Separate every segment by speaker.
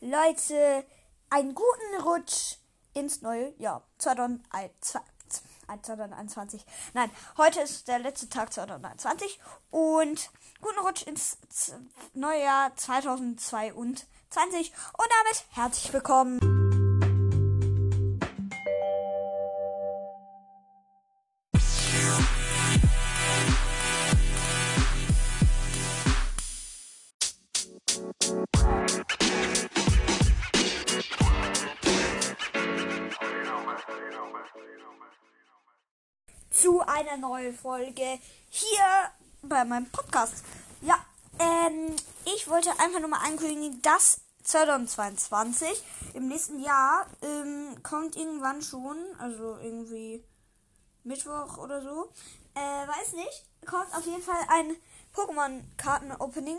Speaker 1: Leute, einen guten Rutsch ins neue Jahr 2021. Nein, heute ist der letzte Tag 2021 und guten Rutsch ins neue Jahr 2022 und damit herzlich willkommen. Zu einer neuen Folge hier bei meinem Podcast. Ja, ähm, ich wollte einfach nur mal ankündigen, dass 2022 im nächsten Jahr ähm, kommt irgendwann schon, also irgendwie Mittwoch oder so, äh, weiß nicht, kommt auf jeden Fall ein Pokémon-Karten-Opening.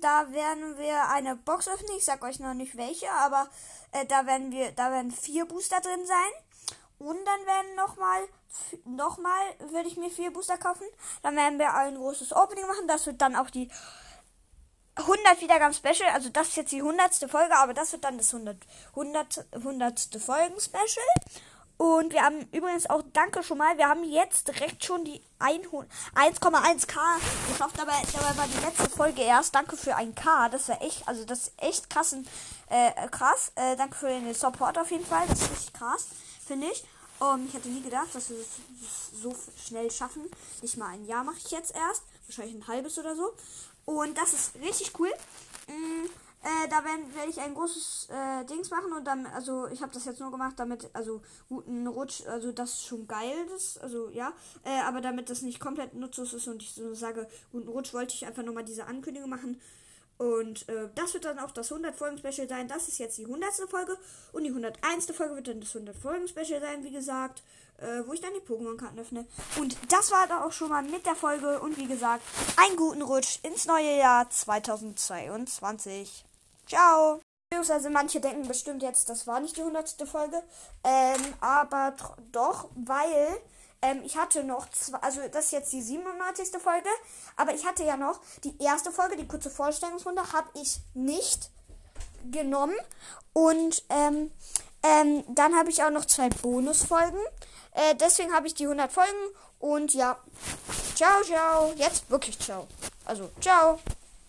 Speaker 1: Da werden wir eine Box öffnen. Ich sag euch noch nicht welche, aber äh, da werden wir, da werden vier Booster drin sein. Und dann werden nochmal, nochmal würde ich mir vier Booster kaufen. Dann werden wir ein großes Opening machen. Das wird dann auch die 100 Wiedergaben Special. Also das ist jetzt die 100. Folge, aber das wird dann das 100, 100, 100. Folgen Special. Und wir haben übrigens auch, danke schon mal, wir haben jetzt direkt schon die 1,1k geschafft. Dabei, dabei war die letzte Folge erst. Danke für ein K. Das war echt, also das ist echt krass. Äh, krass. Äh, danke für den Support auf jeden Fall. Das ist richtig krass finde ich. Um, ich hätte nie gedacht, dass wir es so schnell schaffen. Nicht mal ein Jahr mache ich jetzt erst. Wahrscheinlich ein halbes oder so. Und das ist richtig cool. Mm, äh, da werde werd ich ein großes äh, Dings machen und dann, also ich habe das jetzt nur gemacht, damit, also guten Rutsch, also das ist schon geil, das, also ja, äh, aber damit das nicht komplett nutzlos ist und ich so sage, guten Rutsch, wollte ich einfach nochmal diese Ankündigung machen. Und äh, das wird dann auch das 100-Folgen-Special sein. Das ist jetzt die 100. Folge. Und die 101. Folge wird dann das 100-Folgen-Special sein, wie gesagt. Äh, wo ich dann die Pokémon-Karten öffne. Und das war dann auch schon mal mit der Folge. Und wie gesagt, einen guten Rutsch ins neue Jahr 2022. Ciao! Also manche denken bestimmt jetzt, das war nicht die 100. Folge. Ähm, aber doch, weil ähm, ich hatte noch zwei, also das ist jetzt die 97. Folge, aber ich hatte ja noch die erste Folge, die kurze Vorstellungsrunde, habe ich nicht genommen. Und ähm, ähm, dann habe ich auch noch zwei Bonusfolgen. Äh, deswegen habe ich die 100 Folgen. Und ja, ciao, ciao. Jetzt wirklich ciao. Also, ciao.